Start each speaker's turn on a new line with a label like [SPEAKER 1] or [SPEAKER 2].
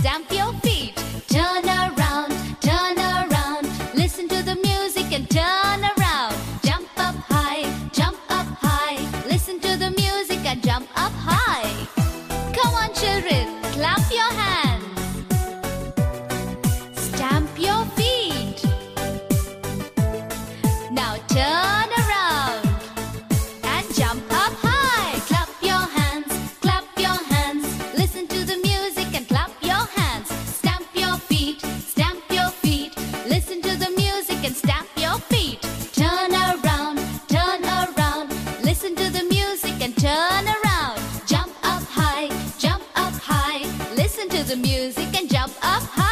[SPEAKER 1] stamp your feet. Turn around, turn around. Listen to the music and turn around. Jump up high, jump up high. Listen to the music and jump up high. Come on, children, clap your hands. Stamp your feet. Now turn. turn around. Jump up high, jump up high. Listen to the music and jump up high.